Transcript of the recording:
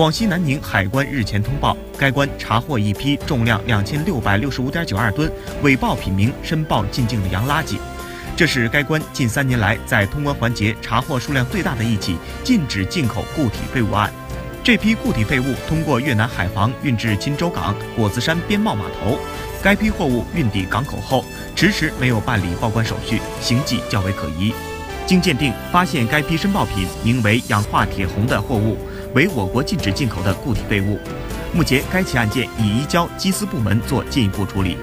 广西南宁海关日前通报，该关查获一批重量两千六百六十五点九二吨、伪报品名申报进境的洋垃圾。这是该关近三年来在通关环节查获数量最大的一起禁止进口固体废物案。这批固体废物通过越南海防运至钦州港果子山边贸码头。该批货物运抵港口后，迟迟没有办理报关手续，形迹较为可疑。经鉴定，发现该批申报品名为氧化铁红的货物，为我国禁止进口的固体废物。目前，该起案件已移交缉私部门做进一步处理。